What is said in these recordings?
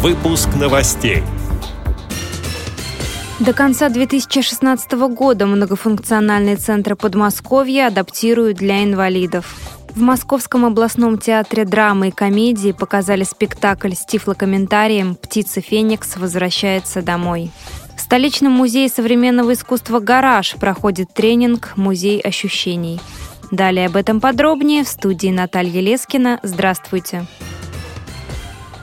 Выпуск новостей. До конца 2016 года многофункциональные центры Подмосковья адаптируют для инвалидов. В Московском областном театре драмы и комедии показали спектакль с тифлокомментарием «Птица Феникс возвращается домой». В столичном музее современного искусства «Гараж» проходит тренинг «Музей ощущений». Далее об этом подробнее в студии Наталья Лескина. Здравствуйте.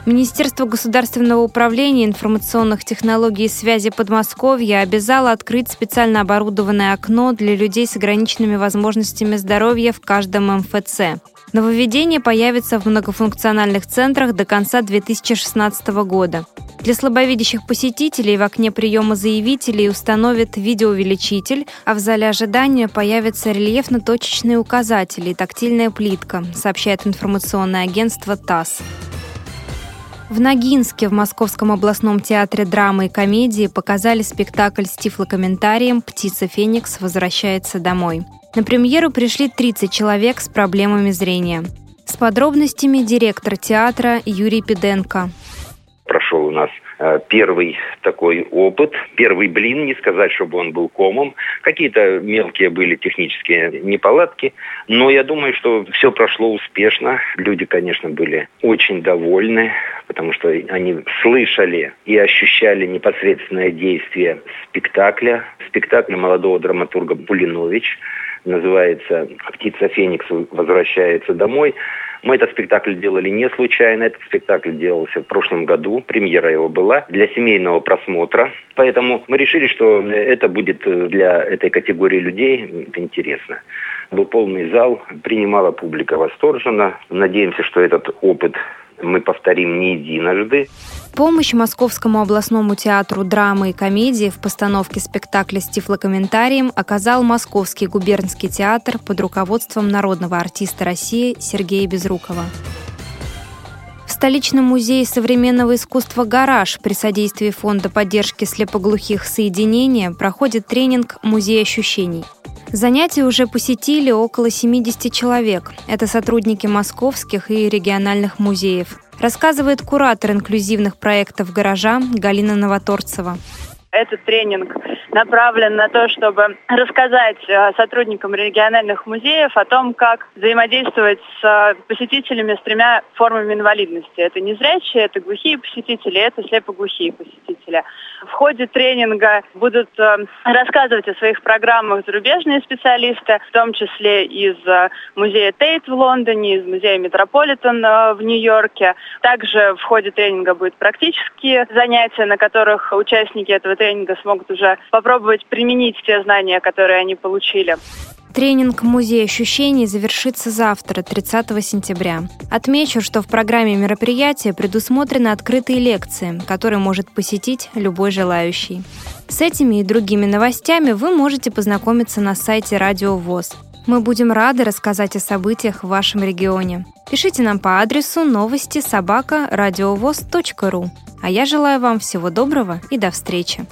Министерство государственного управления информационных технологий и связи Подмосковья обязало открыть специально оборудованное окно для людей с ограниченными возможностями здоровья в каждом МФЦ. Нововведение появится в многофункциональных центрах до конца 2016 года. Для слабовидящих посетителей в окне приема заявителей установят видеоувеличитель, а в зале ожидания появятся рельефно-точечные указатели и тактильная плитка, сообщает информационное агентство ТАСС. В Ногинске в Московском областном театре драмы и комедии показали спектакль с тифлокомментарием «Птица Феникс возвращается домой». На премьеру пришли 30 человек с проблемами зрения. С подробностями директор театра Юрий Пиденко прошел у нас э, первый такой опыт, первый блин, не сказать, чтобы он был комом. Какие-то мелкие были технические неполадки, но я думаю, что все прошло успешно. Люди, конечно, были очень довольны, потому что они слышали и ощущали непосредственное действие спектакля, спектакля молодого драматурга Булинович, называется «Птица Феникс возвращается домой». Мы этот спектакль делали не случайно. Этот спектакль делался в прошлом году. Премьера его была для семейного просмотра. Поэтому мы решили, что это будет для этой категории людей интересно. Был полный зал, принимала публика восторженно. Надеемся, что этот опыт мы повторим не единожды. Помощь Московскому областному театру драмы и комедии в постановке спектакля с тифлокомментарием оказал Московский губернский театр под руководством народного артиста России Сергея Безрукова. В столичном музее современного искусства «Гараж» при содействии Фонда поддержки слепоглухих соединения проходит тренинг «Музей ощущений». Занятия уже посетили около 70 человек. Это сотрудники московских и региональных музеев. Рассказывает куратор инклюзивных проектов «Гаража» Галина Новоторцева. Этот тренинг направлен на то, чтобы рассказать э, сотрудникам региональных музеев о том, как взаимодействовать с э, посетителями с тремя формами инвалидности. Это незрячие, это глухие посетители, это слепоглухие посетители. В ходе тренинга будут э, рассказывать о своих программах зарубежные специалисты, в том числе из музея Тейт в Лондоне, из музея Метрополитен в Нью-Йорке. Также в ходе тренинга будут практические занятия, на которых участники этого тренинга смогут уже попробовать применить те знания, которые они получили. Тренинг «Музей ощущений» завершится завтра, 30 сентября. Отмечу, что в программе мероприятия предусмотрены открытые лекции, которые может посетить любой желающий. С этими и другими новостями вы можете познакомиться на сайте Радио ВОЗ. Мы будем рады рассказать о событиях в вашем регионе. Пишите нам по адресу новости собака ру. А я желаю вам всего доброго и до встречи.